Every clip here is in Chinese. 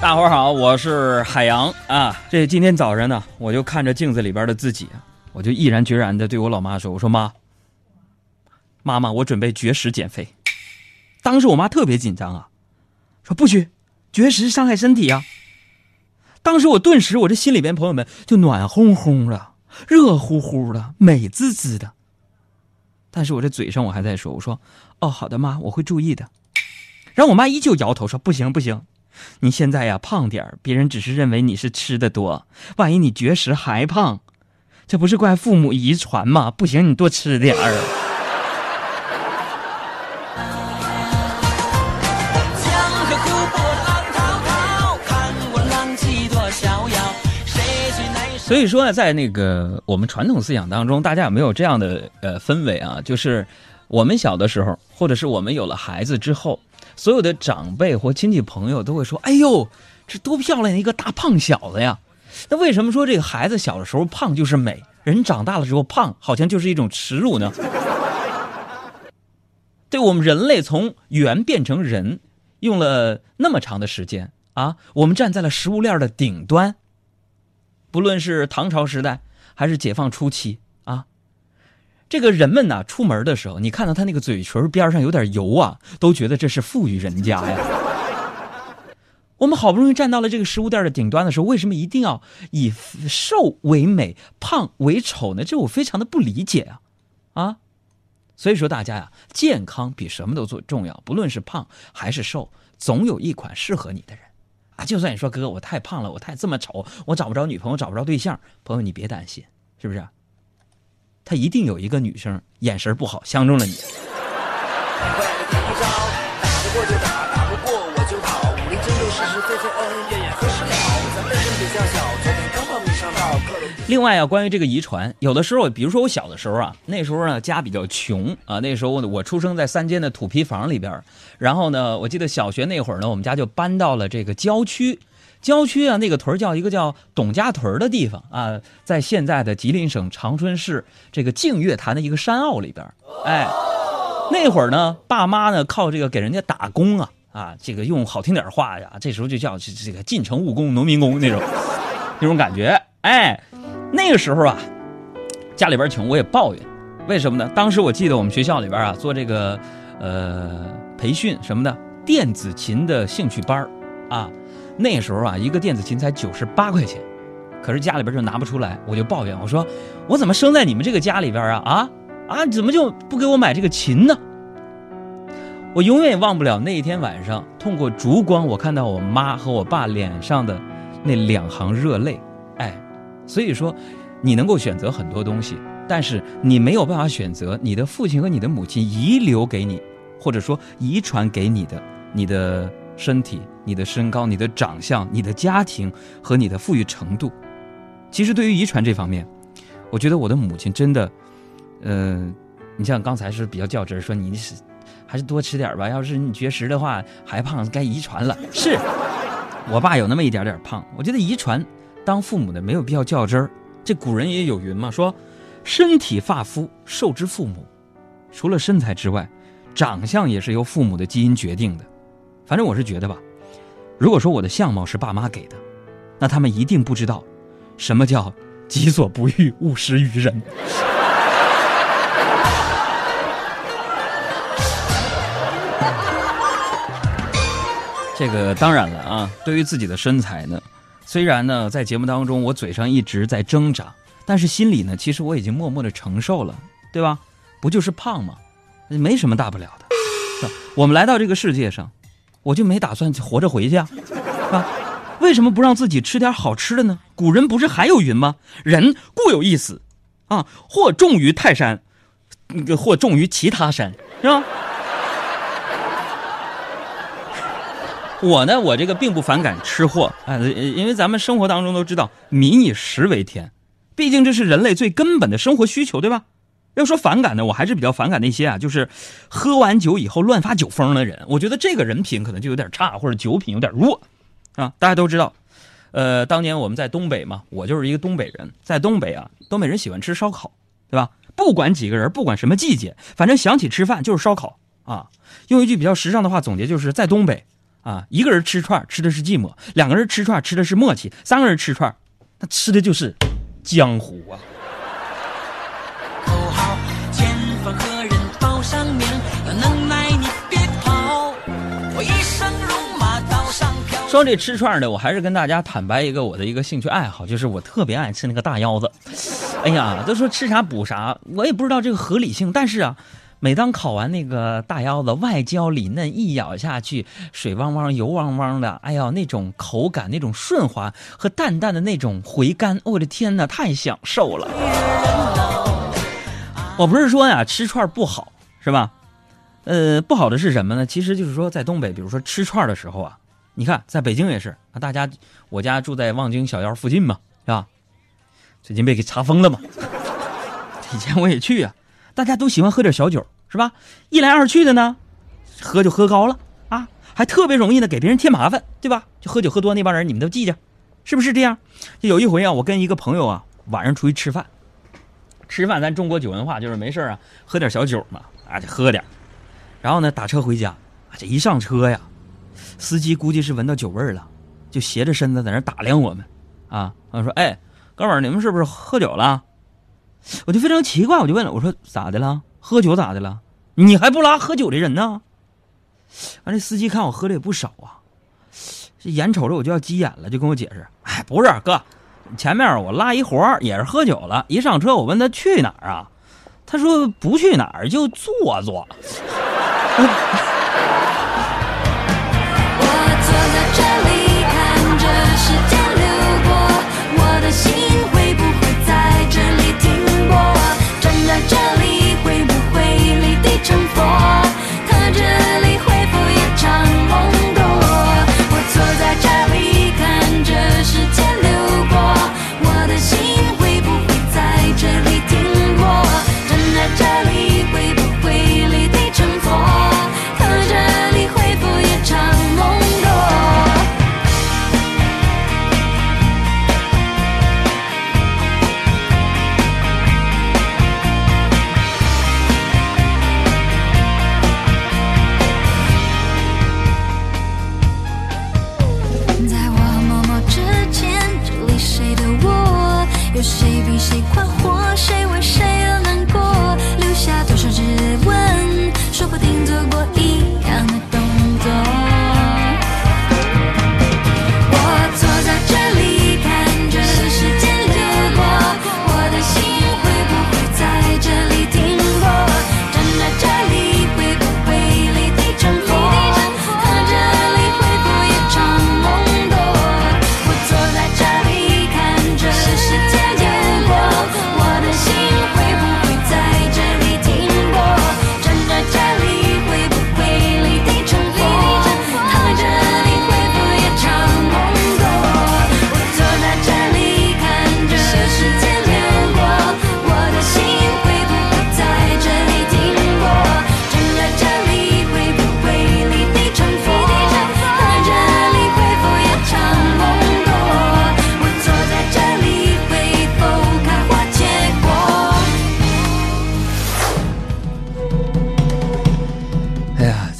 大伙好，我是海洋啊。这今天早上呢，我就看着镜子里边的自己，我就毅然决然的对我老妈说：“我说妈，妈妈，我准备绝食减肥。”当时我妈特别紧张啊，说：“不许，绝食伤害身体啊！”当时我顿时我这心里边朋友们就暖烘烘的、热乎乎的、美滋滋的。但是我这嘴上我还在说：“我说哦，好的妈，我会注意的。”然后我妈依旧摇头说：“不行不行。”你现在呀胖点儿，别人只是认为你是吃的多，万一你绝食还胖，这不是怪父母遗传吗？不行，你多吃点儿。所以说呢，在那个我们传统思想当中，大家有没有这样的呃氛围啊？就是我们小的时候，或者是我们有了孩子之后。所有的长辈或亲戚朋友都会说：“哎呦，这多漂亮一个大胖小子呀！”那为什么说这个孩子小的时候胖就是美，人长大了之后胖好像就是一种耻辱呢？对我们人类从猿变成人，用了那么长的时间啊，我们站在了食物链的顶端。不论是唐朝时代还是解放初期。这个人们呐，出门的时候，你看到他那个嘴唇边上有点油啊，都觉得这是富裕人家呀。我们好不容易站到了这个食物链的顶端的时候，为什么一定要以瘦为美、胖为丑呢？这我非常的不理解啊！啊，所以说大家呀，健康比什么都做重要。不论是胖还是瘦，总有一款适合你的人啊。就算你说哥，我太胖了，我太这么丑，我找不着女朋友，找不着对象，朋友你别担心，是不是？他一定有一个女生眼神不好相中了你。另外啊，关于这个遗传，有的时候，比如说我小的时候啊，那时候呢家比较穷啊，那时候我出生在三间的土坯房里边，然后呢，我记得小学那会儿呢，我们家就搬到了这个郊区。郊区啊，那个屯叫一个叫董家屯的地方啊，在现在的吉林省长春市这个净月潭的一个山坳里边哎，那会儿呢，爸妈呢靠这个给人家打工啊啊，这个用好听点话呀，这时候就叫这这个进城务工、农民工那种那种感觉。哎，那个时候啊，家里边穷，我也抱怨，为什么呢？当时我记得我们学校里边啊，做这个呃培训什么的电子琴的兴趣班啊。那时候啊，一个电子琴才九十八块钱，可是家里边就拿不出来，我就抱怨我说：“我怎么生在你们这个家里边啊？啊啊，怎么就不给我买这个琴呢？”我永远也忘不了那一天晚上，通过烛光，我看到我妈和我爸脸上的那两行热泪。哎，所以说，你能够选择很多东西，但是你没有办法选择你的父亲和你的母亲遗留给你，或者说遗传给你的你的。身体、你的身高、你的长相、你的家庭和你的富裕程度，其实对于遗传这方面，我觉得我的母亲真的，呃，你像刚才是比较较真说你是还是多吃点吧。要是你绝食的话还胖，该遗传了。是我爸有那么一点点胖，我觉得遗传当父母的没有必要较真儿。这古人也有云嘛，说身体发肤受之父母，除了身材之外，长相也是由父母的基因决定的。反正我是觉得吧，如果说我的相貌是爸妈给的，那他们一定不知道什么叫“己所不欲，勿施于人”。这个当然了啊，对于自己的身材呢，虽然呢在节目当中我嘴上一直在挣扎，但是心里呢其实我已经默默的承受了，对吧？不就是胖吗？没什么大不了的。我们来到这个世界上。我就没打算活着回去啊，啊，为什么不让自己吃点好吃的呢？古人不是还有云吗？人固有一死，啊，或重于泰山，那个或重于其他山，是吧？我呢，我这个并不反感吃货，哎，因为咱们生活当中都知道，民以食为天，毕竟这是人类最根本的生活需求，对吧？要说反感呢，我还是比较反感那些啊，就是喝完酒以后乱发酒疯的人。我觉得这个人品可能就有点差，或者酒品有点弱，啊，大家都知道，呃，当年我们在东北嘛，我就是一个东北人，在东北啊，东北人喜欢吃烧烤，对吧？不管几个人，不管什么季节，反正想起吃饭就是烧烤啊。用一句比较时尚的话总结，就是在东北啊，一个人吃串吃的是寂寞，两个人吃串吃的是默契，三个人吃串那吃的就是江湖啊。说这吃串的，我还是跟大家坦白一个我的一个兴趣爱好，就是我特别爱吃那个大腰子。哎呀，都说吃啥补啥，我也不知道这个合理性，但是啊。每当烤完那个大腰子，外焦里嫩，一咬下去，水汪汪、油汪汪的，哎呀，那种口感、那种顺滑和淡淡的那种回甘，我的天哪，太享受了！我不是说呀，吃串不好，是吧？呃，不好的是什么呢？其实就是说，在东北，比如说吃串的时候啊，你看，在北京也是啊，大家，我家住在望京小腰附近嘛，是吧？最近被给查封了嘛？以前我也去啊。大家都喜欢喝点小酒，是吧？一来二去的呢，喝就喝高了啊，还特别容易呢给别人添麻烦，对吧？就喝酒喝多那帮人，你们都记着，是不是这样？就有一回啊，我跟一个朋友啊晚上出去吃饭，吃饭咱中国酒文化就是没事啊喝点小酒嘛，啊就喝点，然后呢打车回家，这一上车呀，司机估计是闻到酒味儿了，就斜着身子在那打量我们，啊，我说哎，哥们儿，你们是不是喝酒了？我就非常奇怪，我就问了，我说咋的了？喝酒咋的了？你还不拉喝酒的人呢？完，这司机看我喝的也不少啊，这眼瞅着我就要急眼了，就跟我解释：“哎，不是哥，前面我拉一活儿也是喝酒了，一上车我问他去哪儿啊，他说不去哪儿，就坐坐。”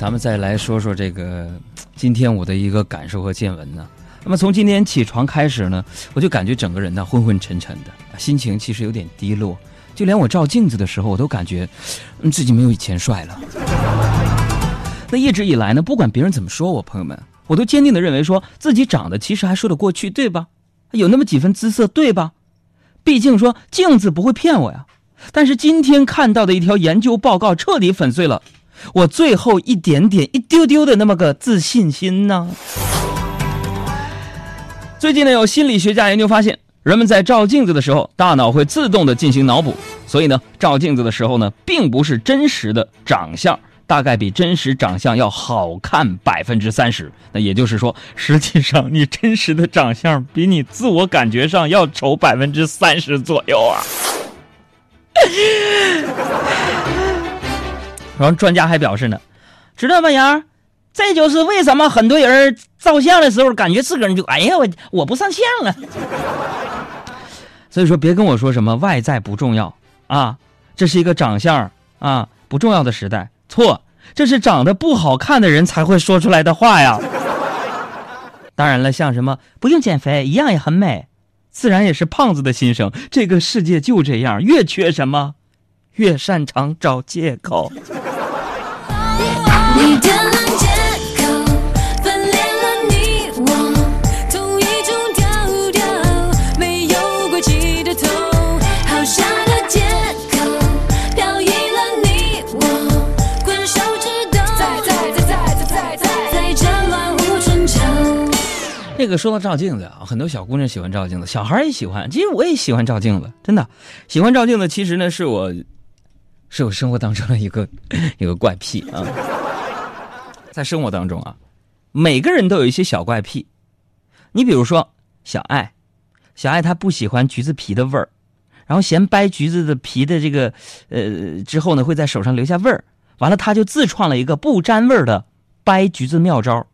咱们再来说说这个今天我的一个感受和见闻呢。那么从今天起床开始呢，我就感觉整个人呢昏昏沉沉的，心情其实有点低落。就连我照镜子的时候，我都感觉嗯自己没有以前帅了。那一直以来呢，不管别人怎么说我，朋友们，我都坚定的认为说自己长得其实还说得过去，对吧？有那么几分姿色，对吧？毕竟说镜子不会骗我呀。但是今天看到的一条研究报告，彻底粉碎了。我最后一点点、一丢丢的那么个自信心呢？最近呢，有心理学家研究发现，人们在照镜子的时候，大脑会自动的进行脑补，所以呢，照镜子的时候呢，并不是真实的长相，大概比真实长相要好看百分之三十。那也就是说，实际上你真实的长相比你自我感觉上要丑百分之三十左右啊。然后专家还表示呢，知道吗，杨？这就是为什么很多人照相的时候感觉自个儿就哎呀，我我不上相了。所以说，别跟我说什么外在不重要啊，这是一个长相啊不重要的时代，错，这是长得不好看的人才会说出来的话呀。当然了，像什么不用减肥，一样也很美，自然也是胖子的心声。这个世界就这样，越缺什么，越擅长找借口。这乱无春秋。这个说到照镜子啊，很多小姑娘喜欢照镜子，小孩也喜欢。其实我也喜欢照镜子，真的喜欢照镜子。其实呢，是我是我生活当中的一个 一个怪癖啊。在生活当中啊，每个人都有一些小怪癖。你比如说小爱，小爱她不喜欢橘子皮的味儿，然后嫌掰橘子的皮的这个呃之后呢会在手上留下味儿，完了她就自创了一个不沾味儿的掰橘子妙招。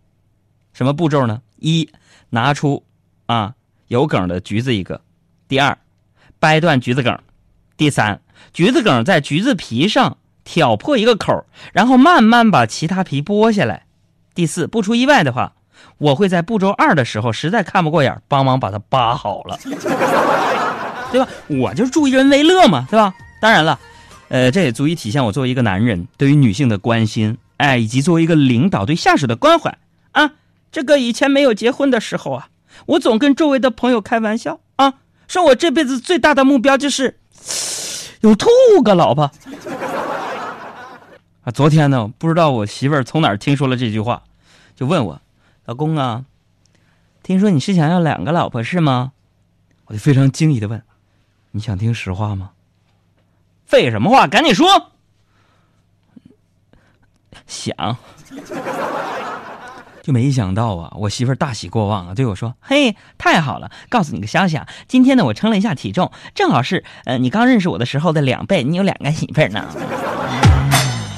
什么步骤呢？一拿出啊有梗的橘子一个，第二掰断橘子梗，第三橘子梗在橘子皮上挑破一个口，然后慢慢把其他皮剥下来。第四，不出意外的话，我会在步骤二的时候实在看不过眼，帮忙把它扒好了，对吧？我就助人为乐嘛，对吧？当然了，呃，这也足以体现我作为一个男人对于女性的关心，哎，以及作为一个领导对下属的关怀啊。这个以前没有结婚的时候啊，我总跟周围的朋友开玩笑啊，说我这辈子最大的目标就是有兔个老婆。啊，昨天呢，不知道我媳妇儿从哪儿听说了这句话，就问我，老公啊，听说你是想要两个老婆是吗？我就非常惊疑的问，你想听实话吗？废什么话，赶紧说。想。就没想到啊，我媳妇儿大喜过望啊，对我说：“嘿，太好了！告诉你个消息啊，今天呢我称了一下体重，正好是呃你刚认识我的时候的两倍。你有两个媳妇儿呢。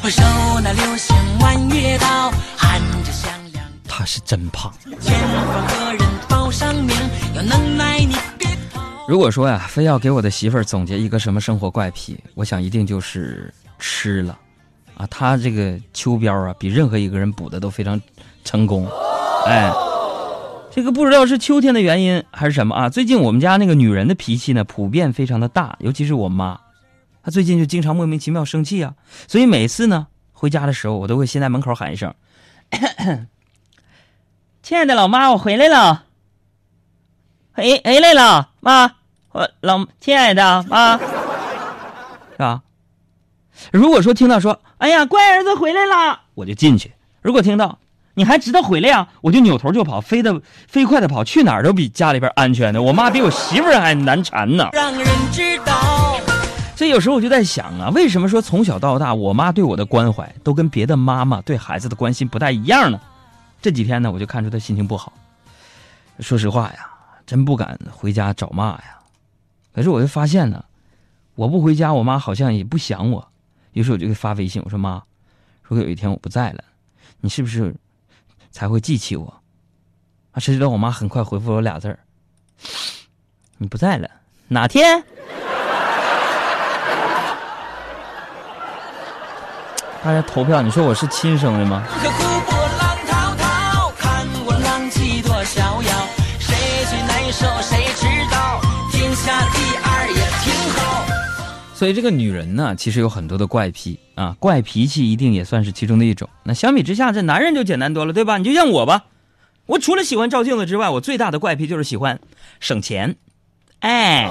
我手拿流星弯月刀，含着香两”她是真胖。前方何人报上名？有能耐你别逃。如果说呀，非要给我的媳妇儿总结一个什么生活怪癖，我想一定就是吃了，啊，他这个秋膘啊，比任何一个人补的都非常成功，哎，这个不知道是秋天的原因还是什么啊？最近我们家那个女人的脾气呢，普遍非常的大，尤其是我妈，他最近就经常莫名其妙生气啊，所以每次呢回家的时候，我都会先在门口喊一声：“亲爱的老妈，我回来了。”回回来了，妈，我老亲爱的妈，是吧？如果说听到说，哎呀，乖儿子回来了，我就进去；如果听到你还知道回来呀，我就扭头就跑，飞的飞快的跑，去哪儿都比家里边安全的。我妈比我媳妇儿还难缠呢。让人知道。所以有时候我就在想啊，为什么说从小到大，我妈对我的关怀都跟别的妈妈对孩子的关心不太一样呢？这几天呢，我就看出她心情不好。说实话呀，真不敢回家找骂呀。可是我就发现呢，我不回家，我妈好像也不想我。于是我就给发微信，我说妈，如果有一天我不在了，你是不是才会记起我？啊，谁知道我妈很快回复我俩字儿：你不在了，哪天？大家投票，你说我是亲生的吗？所以这个女人呢，其实有很多的怪癖啊，怪脾气一定也算是其中的一种。那相比之下，这男人就简单多了，对吧？你就像我吧，我除了喜欢照镜子之外，我最大的怪癖就是喜欢省钱。哎，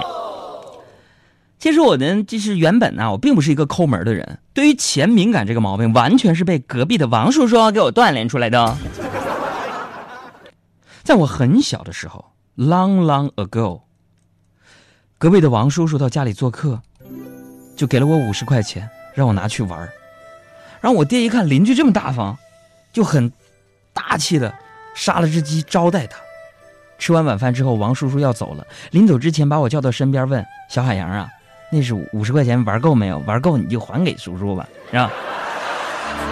其实我呢，就是原本呢，我并不是一个抠门的人，对于钱敏感这个毛病，完全是被隔壁的王叔叔给我锻炼出来的。在我很小的时候，long long ago，隔壁的王叔叔到家里做客。就给了我五十块钱，让我拿去玩然后我爹一看邻居这么大方，就很大气的杀了只鸡招待他。吃完晚饭之后，王叔叔要走了，临走之前把我叫到身边问：“小海洋啊，那是五十块钱玩够没有？玩够你就还给叔叔吧，是吧？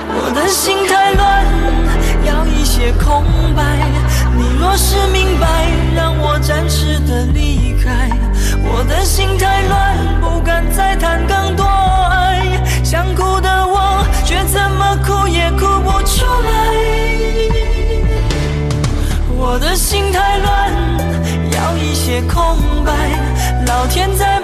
我的心太乱，要一些空白。你若是明白，让我暂时的离开。我的心太乱，不敢再谈更多爱。想哭的我，却怎么哭也哭不出来。我的心太乱，要一些空白。老天在。